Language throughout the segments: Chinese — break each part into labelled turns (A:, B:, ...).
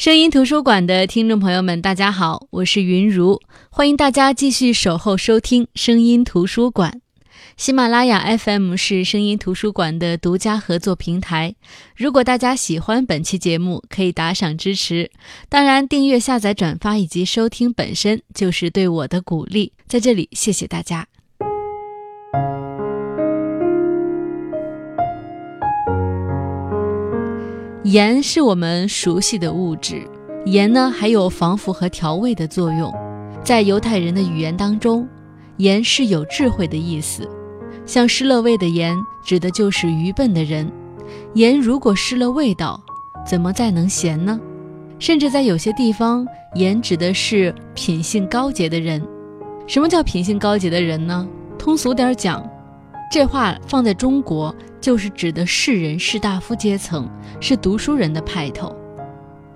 A: 声音图书馆的听众朋友们，大家好，我是云如，欢迎大家继续守候收听声音图书馆。喜马拉雅 FM 是声音图书馆的独家合作平台。如果大家喜欢本期节目，可以打赏支持。当然，订阅、下载、转发以及收听本身就是对我的鼓励，在这里谢谢大家。盐是我们熟悉的物质，盐呢还有防腐和调味的作用。在犹太人的语言当中，盐是有智慧的意思。像失了味的盐，指的就是愚笨的人。盐如果失了味道，怎么再能咸呢？甚至在有些地方，盐指的是品性高洁的人。什么叫品性高洁的人呢？通俗点讲，这话放在中国。就是指的士人、士大夫阶层，是读书人的派头。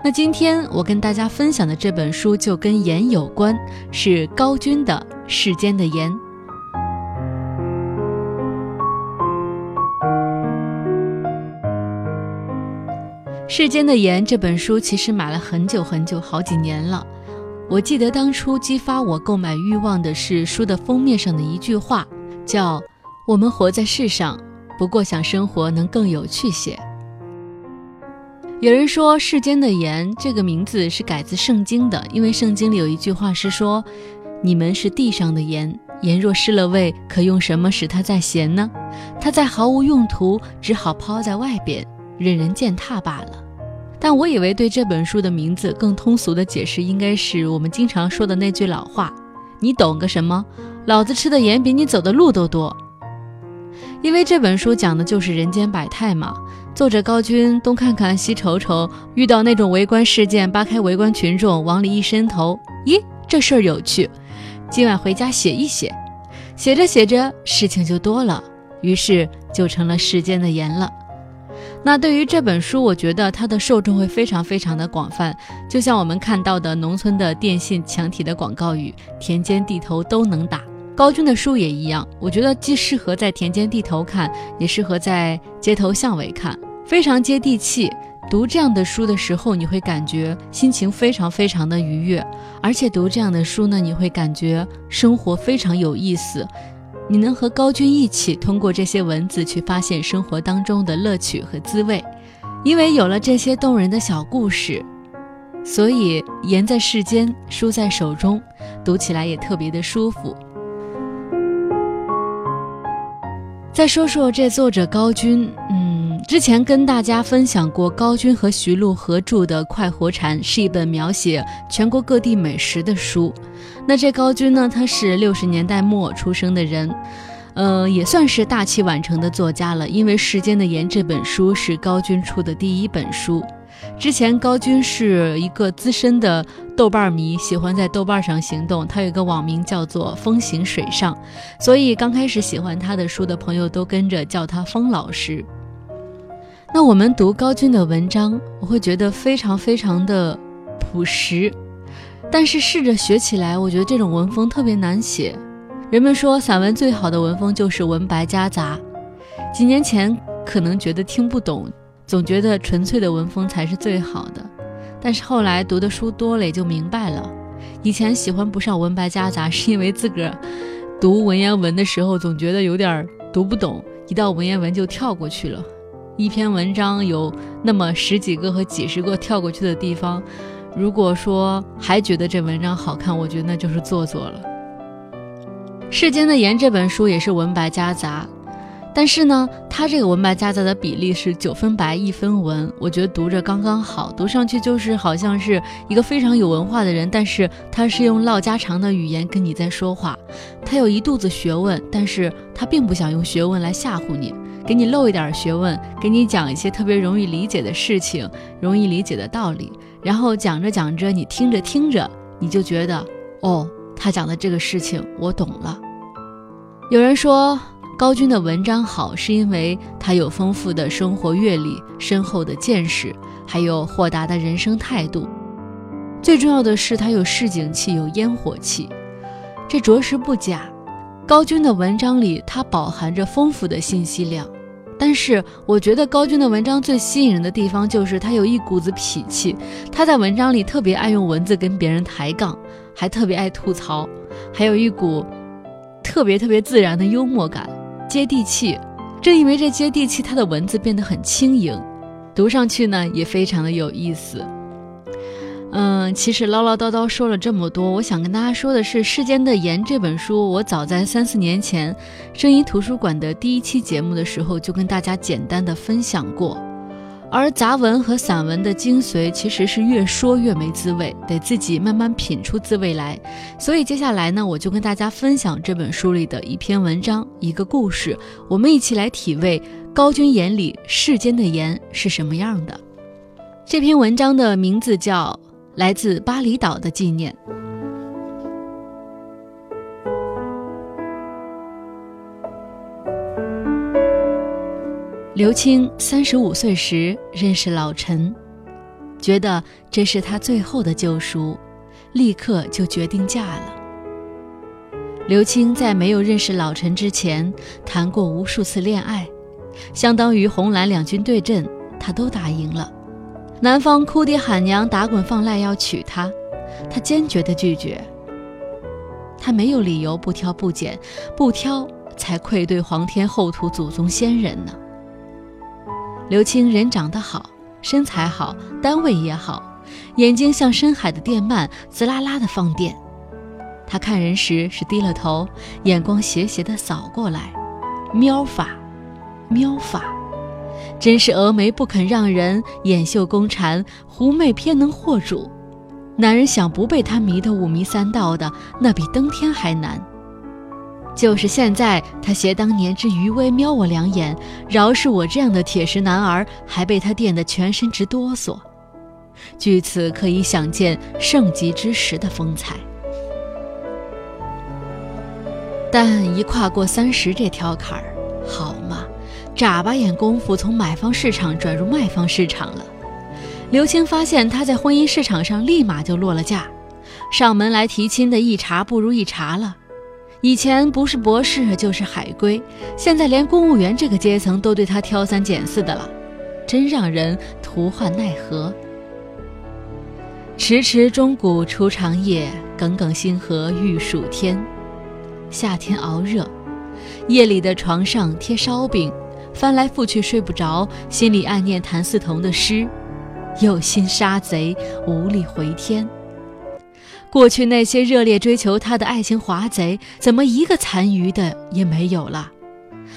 A: 那今天我跟大家分享的这本书就跟盐有关，是高军的《世间的盐》。《世间的盐》这本书其实买了很久很久，好几年了。我记得当初激发我购买欲望的是书的封面上的一句话，叫“我们活在世上”。不过想生活能更有趣些。有人说“世间的盐”这个名字是改自圣经的，因为圣经里有一句话是说：“你们是地上的盐，盐若失了味，可用什么使它再咸呢？它再毫无用途，只好抛在外边，任人践踏罢了。”但我以为对这本书的名字更通俗的解释，应该是我们经常说的那句老话：“你懂个什么？老子吃的盐比你走的路都多。”因为这本书讲的就是人间百态嘛。作者高军东看看西瞅瞅，遇到那种围观事件，扒开围观群众，往里一伸头，咦，这事儿有趣，今晚回家写一写。写着写着，事情就多了，于是就成了世间的盐了。那对于这本书，我觉得它的受众会非常非常的广泛，就像我们看到的农村的电信墙体的广告语：“田间地头都能打。”高军的书也一样，我觉得既适合在田间地头看，也适合在街头巷尾看，非常接地气。读这样的书的时候，你会感觉心情非常非常的愉悦，而且读这样的书呢，你会感觉生活非常有意思。你能和高军一起通过这些文字去发现生活当中的乐趣和滋味，因为有了这些动人的小故事，所以言在世间，书在手中，读起来也特别的舒服。再说说这作者高军，嗯，之前跟大家分享过高军和徐璐合著的《快活禅》，是一本描写全国各地美食的书。那这高军呢，他是六十年代末出生的人，呃，也算是大器晚成的作家了。因为《时间的盐》这本书是高军出的第一本书。之前高军是一个资深的豆瓣迷，喜欢在豆瓣上行动。他有个网名叫做“风行水上”，所以刚开始喜欢他的书的朋友都跟着叫他“风老师”。那我们读高军的文章，我会觉得非常非常的朴实，但是试着学起来，我觉得这种文风特别难写。人们说散文最好的文风就是文白夹杂，几年前可能觉得听不懂。总觉得纯粹的文风才是最好的，但是后来读的书多了，也就明白了。以前喜欢不上文白夹杂，是因为自个儿读文言文的时候总觉得有点读不懂，一到文言文就跳过去了。一篇文章有那么十几个和几十个跳过去的地方，如果说还觉得这文章好看，我觉得那就是做作了。《世间的盐》这本书也是文白夹杂。但是呢，他这个文白夹杂的比例是九分白一分文，我觉得读着刚刚好，读上去就是好像是一个非常有文化的人，但是他是用唠家常的语言跟你在说话，他有一肚子学问，但是他并不想用学问来吓唬你，给你露一点学问，给你讲一些特别容易理解的事情，容易理解的道理，然后讲着讲着，你听着听着，你就觉得哦，他讲的这个事情我懂了。有人说。高军的文章好，是因为他有丰富的生活阅历、深厚的见识，还有豁达的人生态度。最重要的是，他有市井气，有烟火气，这着实不假。高军的文章里，他饱含着丰富的信息量，但是我觉得高军的文章最吸引人的地方就是他有一股子痞气，他在文章里特别爱用文字跟别人抬杠，还特别爱吐槽，还有一股特别特别自然的幽默感，接地气。正因为这接地气，它的文字变得很轻盈，读上去呢也非常的有意思。嗯，其实唠唠叨叨说了这么多，我想跟大家说的是，《世间的盐》这本书，我早在三四年前声音图书馆的第一期节目的时候就跟大家简单的分享过。而杂文和散文的精髓其实是越说越没滋味，得自己慢慢品出滋味来。所以接下来呢，我就跟大家分享这本书里的一篇文章，一个故事，我们一起来体味高君眼里世间的盐是什么样的。这篇文章的名字叫。来自巴厘岛的纪念。刘青三十五岁时认识老陈，觉得这是他最后的救赎，立刻就决定嫁了。刘青在没有认识老陈之前，谈过无数次恋爱，相当于红蓝两军对阵，他都打赢了。男方哭爹喊娘、打滚放赖要娶她，她坚决的拒绝。她没有理由不挑不拣，不挑才愧对皇天厚土、祖宗先人呢。刘青人长得好，身材好，单位也好，眼睛像深海的电鳗，滋啦啦的放电。他看人时是低了头，眼光斜斜的扫过来，喵法，喵法。真是峨眉不肯让人，眼秀宫缠，狐媚偏能惑主。男人想不被她迷得五迷三道的，那比登天还难。就是现在，他携当年之余威瞄我两眼，饶是我这样的铁石男儿，还被他电得全身直哆嗦。据此可以想见盛极之时的风采。但一跨过三十这条坎儿，好嘛！眨巴眼功夫，从买方市场转入卖方市场了。刘青发现他在婚姻市场上立马就落了价，上门来提亲的一茬不如一茬了。以前不是博士就是海归，现在连公务员这个阶层都对他挑三拣四的了，真让人徒唤奈何。迟迟钟鼓初长夜，耿耿星河欲曙天。夏天熬热，夜里的床上贴烧饼。翻来覆去睡不着，心里暗念谭嗣同的诗：“有心杀贼，无力回天。”过去那些热烈追求他的爱情华贼，怎么一个残余的也没有了？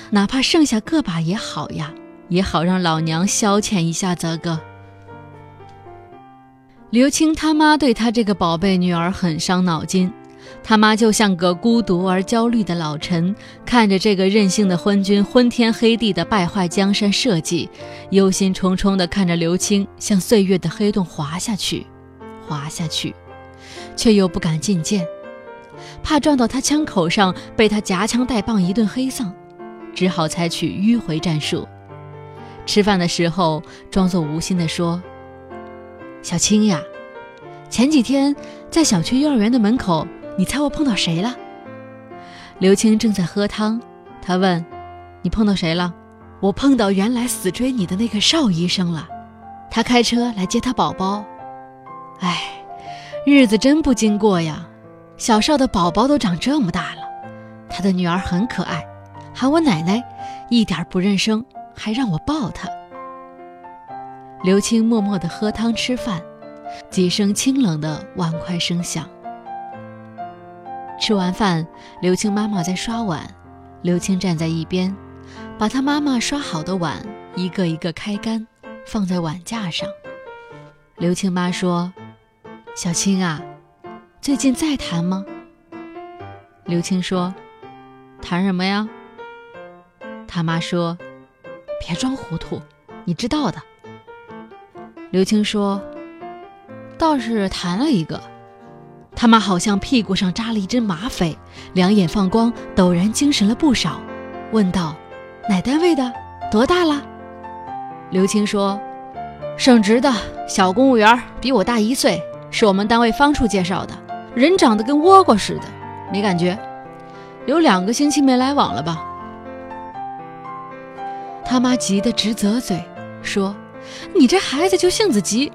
A: 哪怕剩下个把也好呀，也好让老娘消遣一下则个。刘青他妈对他这个宝贝女儿很伤脑筋。他妈就像个孤独而焦虑的老臣，看着这个任性的昏君昏天黑地的败坏江山社稷，忧心忡忡地看着刘青向岁月的黑洞滑下去，滑下去，却又不敢进谏，怕撞到他枪口上被他夹枪带棒一顿黑丧，只好采取迂回战术。吃饭的时候装作无心地说：“小青呀，前几天在小区幼儿园的门口。”你猜我碰到谁了？刘青正在喝汤，他问：“你碰到谁了？”我碰到原来死追你的那个邵医生了，他开车来接他宝宝。哎，日子真不经过呀！小邵的宝宝都长这么大了，他的女儿很可爱，喊我奶奶，一点不认生，还让我抱她。刘青默默地喝汤吃饭，几声清冷的碗筷声响。吃完饭，刘青妈妈在刷碗，刘青站在一边，把他妈妈刷好的碗一个一个开干，放在碗架上。刘青妈说：“小青啊，最近在谈吗？”刘青说：“谈什么呀？”他妈说：“别装糊涂，你知道的。”刘青说：“倒是谈了一个。”他妈好像屁股上扎了一针麻匪，两眼放光，陡然精神了不少，问道：“哪单位的？多大了？”刘青说：“省直的小公务员，比我大一岁，是我们单位方处介绍的，人长得跟倭瓜似的，没感觉，有两个星期没来往了吧？”他妈急得直啧嘴，说：“你这孩子就性子急，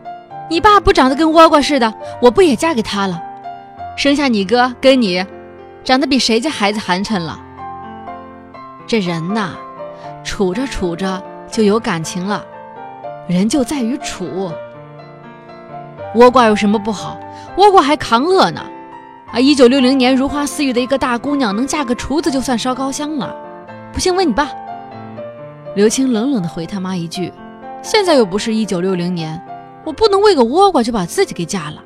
A: 你爸不长得跟倭瓜似的，我不也嫁给他了？生下你哥跟你，长得比谁家孩子寒碜了？这人呐，处着处着就有感情了，人就在于处。倭瓜有什么不好？倭瓜还扛饿呢。啊，一九六零年如花似玉的一个大姑娘，能嫁个厨子就算烧高香了。不信问你爸。”刘青冷冷地回他妈一句：“现在又不是一九六零年，我不能为个倭瓜就把自己给嫁了。”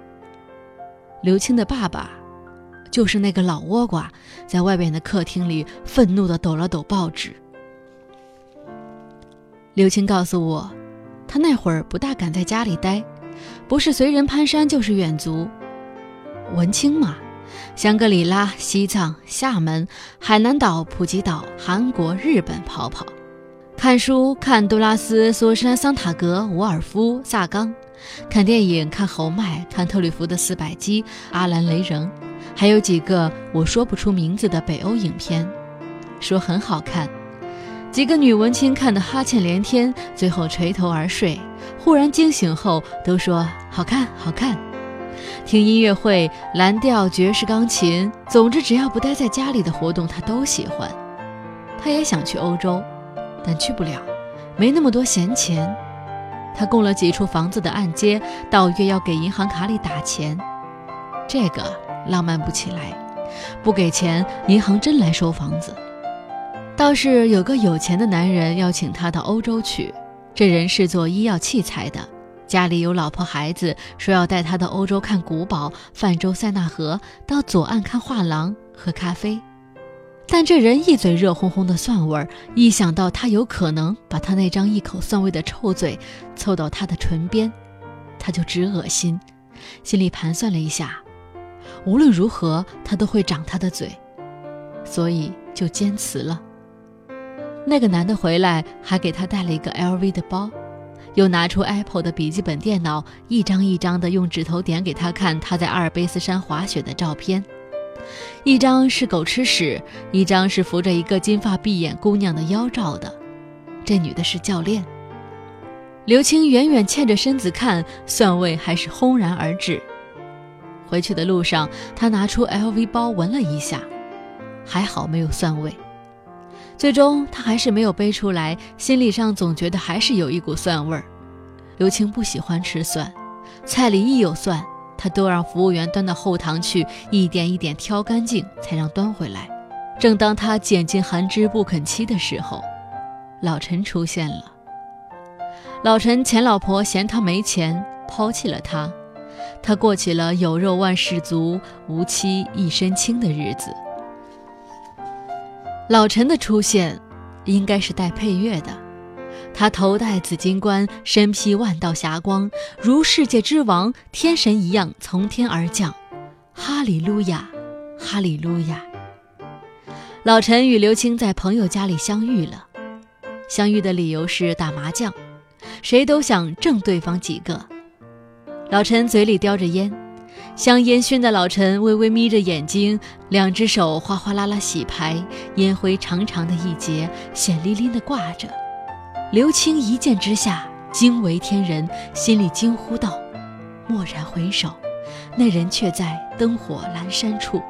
A: 刘青的爸爸，就是那个老倭瓜，在外边的客厅里愤怒地抖了抖报纸。刘青告诉我，他那会儿不大敢在家里待，不是随人攀山，就是远足。文青嘛，香格里拉、西藏、厦门、海南岛、普吉岛、韩国、日本跑跑。看书，看杜拉斯、索山、桑塔格、伍尔夫、萨冈；看电影，看侯麦，看特吕弗的《四百击》，阿兰·雷人，还有几个我说不出名字的北欧影片，说很好看。几个女文青看得哈欠连天，最后垂头而睡。忽然惊醒后，都说好看，好看。听音乐会，蓝调、爵士、钢琴，总之只要不待在家里的活动，他都喜欢。他也想去欧洲。但去不了，没那么多闲钱。他供了几处房子的按揭，到月要给银行卡里打钱，这个浪漫不起来。不给钱，银行真来收房子。倒是有个有钱的男人要请他到欧洲去，这人是做医药器材的，家里有老婆孩子，说要带他到欧洲看古堡，泛舟塞纳河，到左岸看画廊，喝咖啡。但这人一嘴热烘烘的蒜味儿，一想到他有可能把他那张一口蒜味的臭嘴凑到他的唇边，他就直恶心。心里盘算了一下，无论如何他都会长他的嘴，所以就坚持了。那个男的回来还给他带了一个 LV 的包，又拿出 Apple 的笔记本电脑，一张一张的用指头点给他看他在阿尔卑斯山滑雪的照片。一张是狗吃屎，一张是扶着一个金发碧眼姑娘的腰照的，这女的是教练。刘青远远欠着身子看，蒜味还是轰然而至。回去的路上，他拿出 LV 包闻了一下，还好没有蒜味。最终他还是没有背出来，心理上总觉得还是有一股蒜味儿。刘青不喜欢吃蒜，菜里一有蒜。他都让服务员端到后堂去，一点一点挑干净，才让端回来。正当他拣尽寒枝不肯栖的时候，老陈出现了。老陈前老婆嫌他没钱，抛弃了他，他过起了有肉万事足，无妻一身轻的日子。老陈的出现，应该是带配乐的。他头戴紫金冠，身披万道霞光，如世界之王、天神一样从天而降。哈利路亚，哈利路亚。老陈与刘青在朋友家里相遇了，相遇的理由是打麻将，谁都想挣对方几个。老陈嘴里叼着烟，香烟熏的老陈微微眯着眼睛，两只手哗哗啦啦洗牌，烟灰长长的一截，显淋淋的挂着。刘青一见之下惊为天人，心里惊呼道：“蓦然回首，那人却在灯火阑珊处。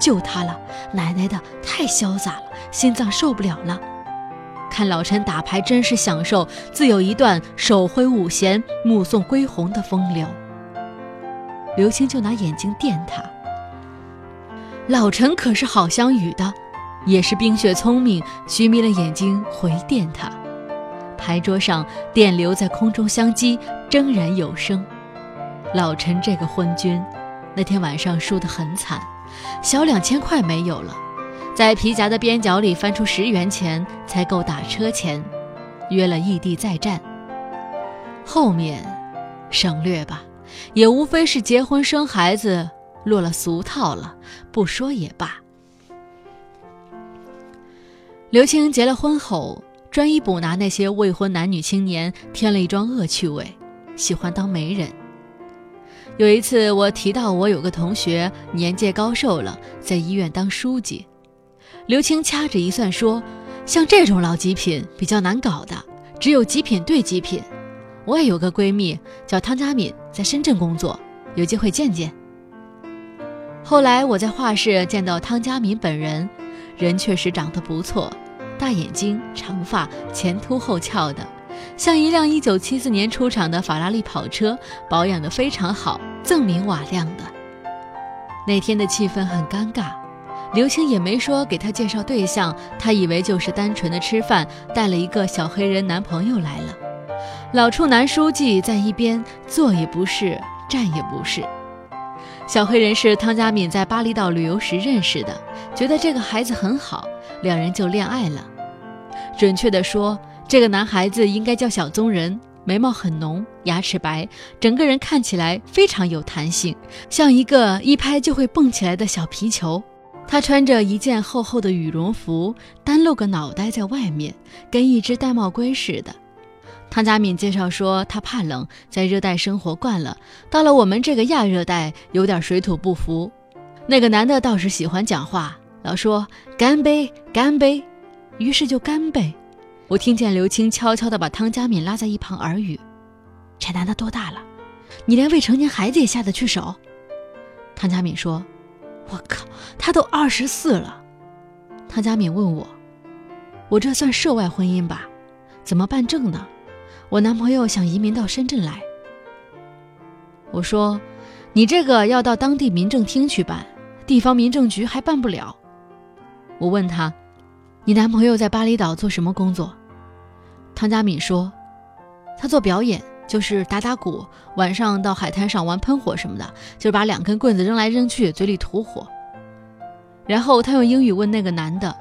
A: 就他了，奶奶的，太潇洒了，心脏受不了了。看老陈打牌真是享受，自有一段手挥五弦，目送归鸿的风流。”刘青就拿眼睛电他。老陈可是好相与的，也是冰雪聪明，虚眯了眼睛回电他。牌桌上电流在空中相击，铮然有声。老陈这个昏君，那天晚上输得很惨，小两千块没有了，在皮夹的边角里翻出十元钱，才够打车钱。约了异地再战。后面省略吧，也无非是结婚生孩子落了俗套了，不说也罢。刘青结了婚后。专一捕拿那些未婚男女青年，添了一桩恶趣味，喜欢当媒人。有一次，我提到我有个同学年届高寿了，在医院当书记。刘青掐指一算说：“像这种老极品比较难搞的，只有极品对极品。我也有个闺蜜叫汤佳敏，在深圳工作，有机会见见。后来我在画室见到汤佳敏本人，人确实长得不错，大眼睛，长发，前凸后翘的，像一辆1974年出厂的法拉利跑车，保养得非常好，锃明瓦亮的。那天的气氛很尴尬，刘青也没说给他介绍对象，他以为就是单纯的吃饭，带了一个小黑人男朋友来了。老处男书记在一边坐也不是，站也不是。小黑人是汤佳敏在巴厘岛旅游时认识的，觉得这个孩子很好，两人就恋爱了。准确的说，这个男孩子应该叫小棕人，眉毛很浓，牙齿白，整个人看起来非常有弹性，像一个一拍就会蹦起来的小皮球。他穿着一件厚厚的羽绒服，单露个脑袋在外面，跟一只玳瑁龟似的。汤佳敏介绍说，他怕冷，在热带生活惯了，到了我们这个亚热带，有点水土不服。那个男的倒是喜欢讲话，老说干杯，干杯，于是就干杯。我听见刘青悄悄地把汤佳敏拉在一旁耳语：“这男的多大了？你连未成年孩子也下得去手？”汤佳敏说：“我靠，他都二十四了。”汤佳敏问我：“我这算涉外婚姻吧？怎么办证呢？”我男朋友想移民到深圳来，我说：“你这个要到当地民政厅去办，地方民政局还办不了。”我问他：“你男朋友在巴厘岛做什么工作？”汤佳敏说：“他做表演，就是打打鼓，晚上到海滩上玩喷火什么的，就是把两根棍子扔来扔去，嘴里吐火。”然后他用英语问那个男的。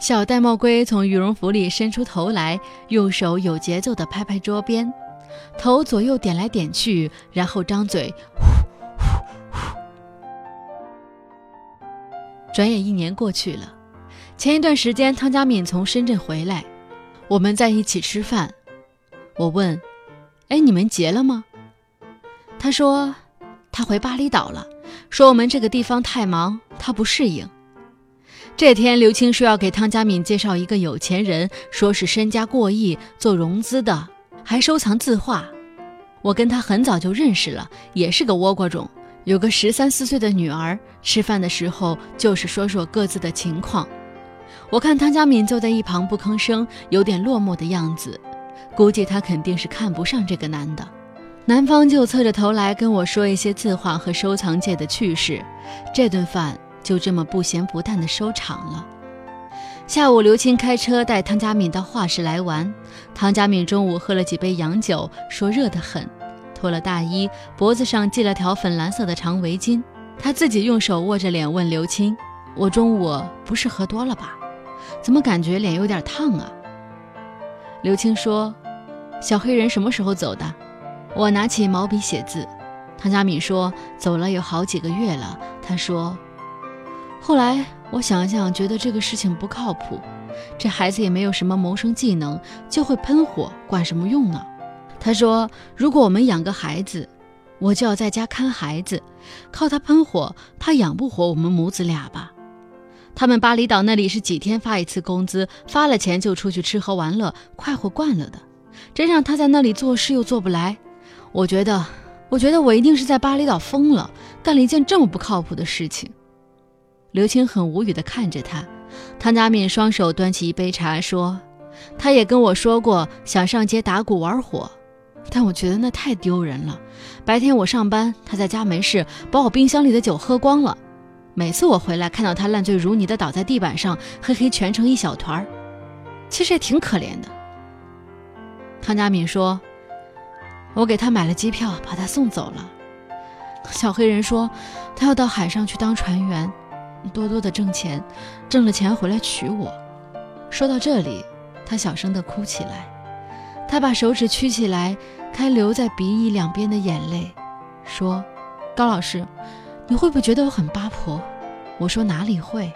A: 小玳瑁龟从羽绒服里伸出头来，用手有节奏地拍拍桌边，头左右点来点去，然后张嘴呼呼呼。转眼一年过去了，前一段时间汤佳敏从深圳回来，我们在一起吃饭。我问：“哎，你们结了吗？”他说：“他回巴厘岛了，说我们这个地方太忙，他不适应。”这天，刘青说要给汤佳敏介绍一个有钱人，说是身家过亿，做融资的，还收藏字画。我跟他很早就认识了，也是个倭瓜种，有个十三四岁的女儿。吃饭的时候就是说说各自的情况。我看汤佳敏坐在一旁不吭声，有点落寞的样子，估计他肯定是看不上这个男的。男方就侧着头来跟我说一些字画和收藏界的趣事。这顿饭。就这么不咸不淡的收场了。下午，刘青开车带汤佳敏到画室来玩。汤佳敏中午喝了几杯洋酒，说热得很，脱了大衣，脖子上系了条粉蓝色的长围巾。他自己用手握着脸问刘青：“我中午不是喝多了吧？怎么感觉脸有点烫啊？”刘青说：“小黑人什么时候走的？”我拿起毛笔写字。汤佳敏说：“走了有好几个月了。”他说。后来我想想，觉得这个事情不靠谱。这孩子也没有什么谋生技能，就会喷火，管什么用呢？他说：“如果我们养个孩子，我就要在家看孩子，靠他喷火，怕养不活我们母子俩吧？”他们巴厘岛那里是几天发一次工资，发了钱就出去吃喝玩乐，快活惯了的。真让他在那里做事又做不来，我觉得，我觉得我一定是在巴厘岛疯了，干了一件这么不靠谱的事情。刘青很无语地看着他，汤佳敏双手端起一杯茶，说：“他也跟我说过想上街打鼓玩火，但我觉得那太丢人了。白天我上班，他在家没事，把我冰箱里的酒喝光了。每次我回来，看到他烂醉如泥地倒在地板上，黑黑蜷成一小团儿，其实也挺可怜的。”汤佳敏说：“我给他买了机票，把他送走了。”小黑人说：“他要到海上去当船员。”多多的挣钱，挣了钱回来娶我。说到这里，他小声的哭起来。他把手指曲起来，开流在鼻翼两边的眼泪，说：“高老师，你会不会觉得我很八婆？”我说：“哪里会？”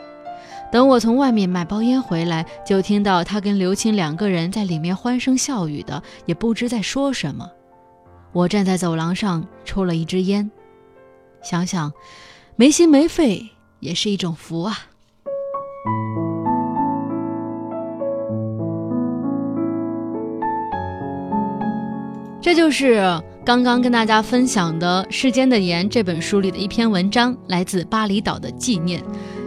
A: 等我从外面买包烟回来，就听到他跟刘青两个人在里面欢声笑语的，也不知在说什么。我站在走廊上抽了一支烟，想想，没心没肺。也是一种福啊。这就是刚刚跟大家分享的世间的盐这本书里的一篇文章来自巴厘岛的纪念。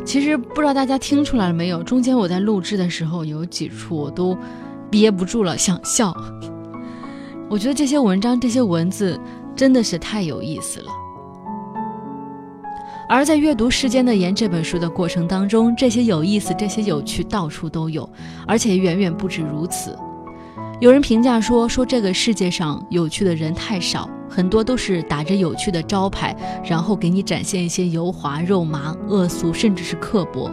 A: 其实不知道大家听出来了没有中间我在录制的时候有几处我都憋不住了想笑。我觉得这些文章这些文字真的是太有意思了。而在阅读《世间的盐》这本书的过程当中，这些有意思、这些有趣到处都有，而且远远不止如此。有人评价说：“说这个世界上有趣的人太少，很多都是打着有趣的招牌，然后给你展现一些油滑、肉麻、恶俗，甚至是刻薄。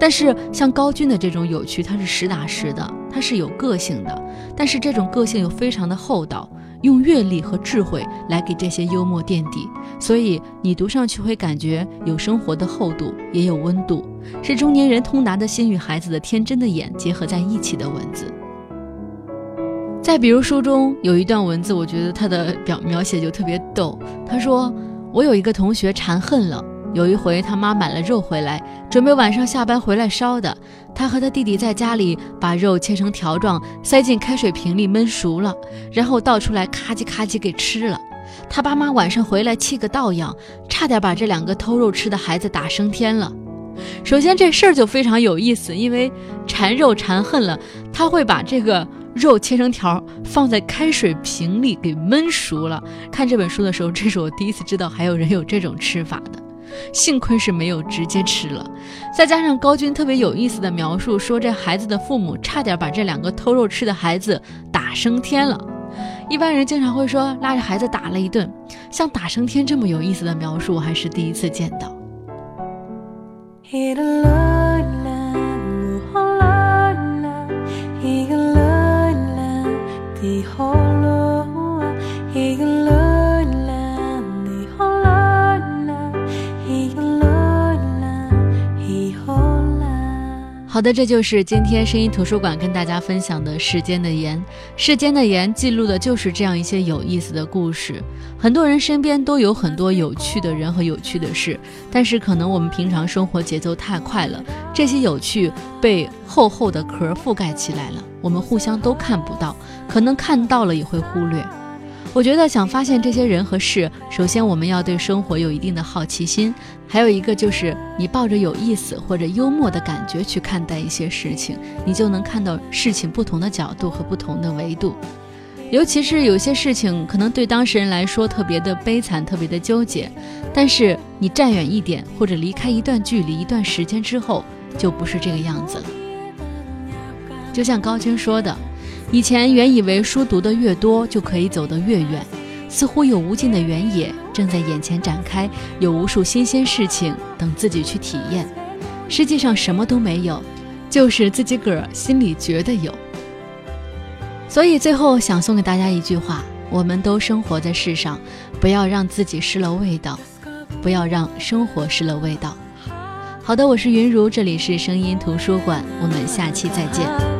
A: 但是像高军的这种有趣，它是实打实的，它是有个性的，但是这种个性又非常的厚道，用阅历和智慧来给这些幽默垫底，所以你读上去会感觉有生活的厚度，也有温度，是中年人通达的心与孩子的天真的眼结合在一起的文字。”再比如书中有一段文字，我觉得他的表描写就特别逗。他说：“我有一个同学馋恨了，有一回他妈买了肉回来，准备晚上下班回来烧的。他和他弟弟在家里把肉切成条状，塞进开水瓶里焖熟了，然后倒出来咔叽咔叽给吃了。他爸妈晚上回来气个倒样，差点把这两个偷肉吃的孩子打升天了。首先这事儿就非常有意思，因为馋肉馋恨了，他会把这个。”肉切成条，放在开水瓶里给焖熟了。看这本书的时候，这是我第一次知道还有人有这种吃法的。幸亏是没有直接吃了。再加上高军特别有意思的描述，说这孩子的父母差点把这两个偷肉吃的孩子打升天了。一般人经常会说拉着孩子打了一顿，像打升天这么有意思的描述，我还是第一次见到。好的，这就是今天声音图书馆跟大家分享的《世间的盐》。《世间的盐》记录的就是这样一些有意思的故事。很多人身边都有很多有趣的人和有趣的事，但是可能我们平常生活节奏太快了，这些有趣被厚厚的壳覆盖起来了，我们互相都看不到，可能看到了也会忽略。我觉得想发现这些人和事，首先我们要对生活有一定的好奇心，还有一个就是你抱着有意思或者幽默的感觉去看待一些事情，你就能看到事情不同的角度和不同的维度。尤其是有些事情可能对当事人来说特别的悲惨、特别的纠结，但是你站远一点或者离开一段距离、一段时间之后，就不是这个样子了。就像高军说的。以前原以为书读得越多就可以走得越远，似乎有无尽的原野正在眼前展开，有无数新鲜事情等自己去体验。实际上什么都没有，就是自己个儿心里觉得有。所以最后想送给大家一句话：我们都生活在世上，不要让自己失了味道，不要让生活失了味道。好的，我是云如，这里是声音图书馆，我们下期再见。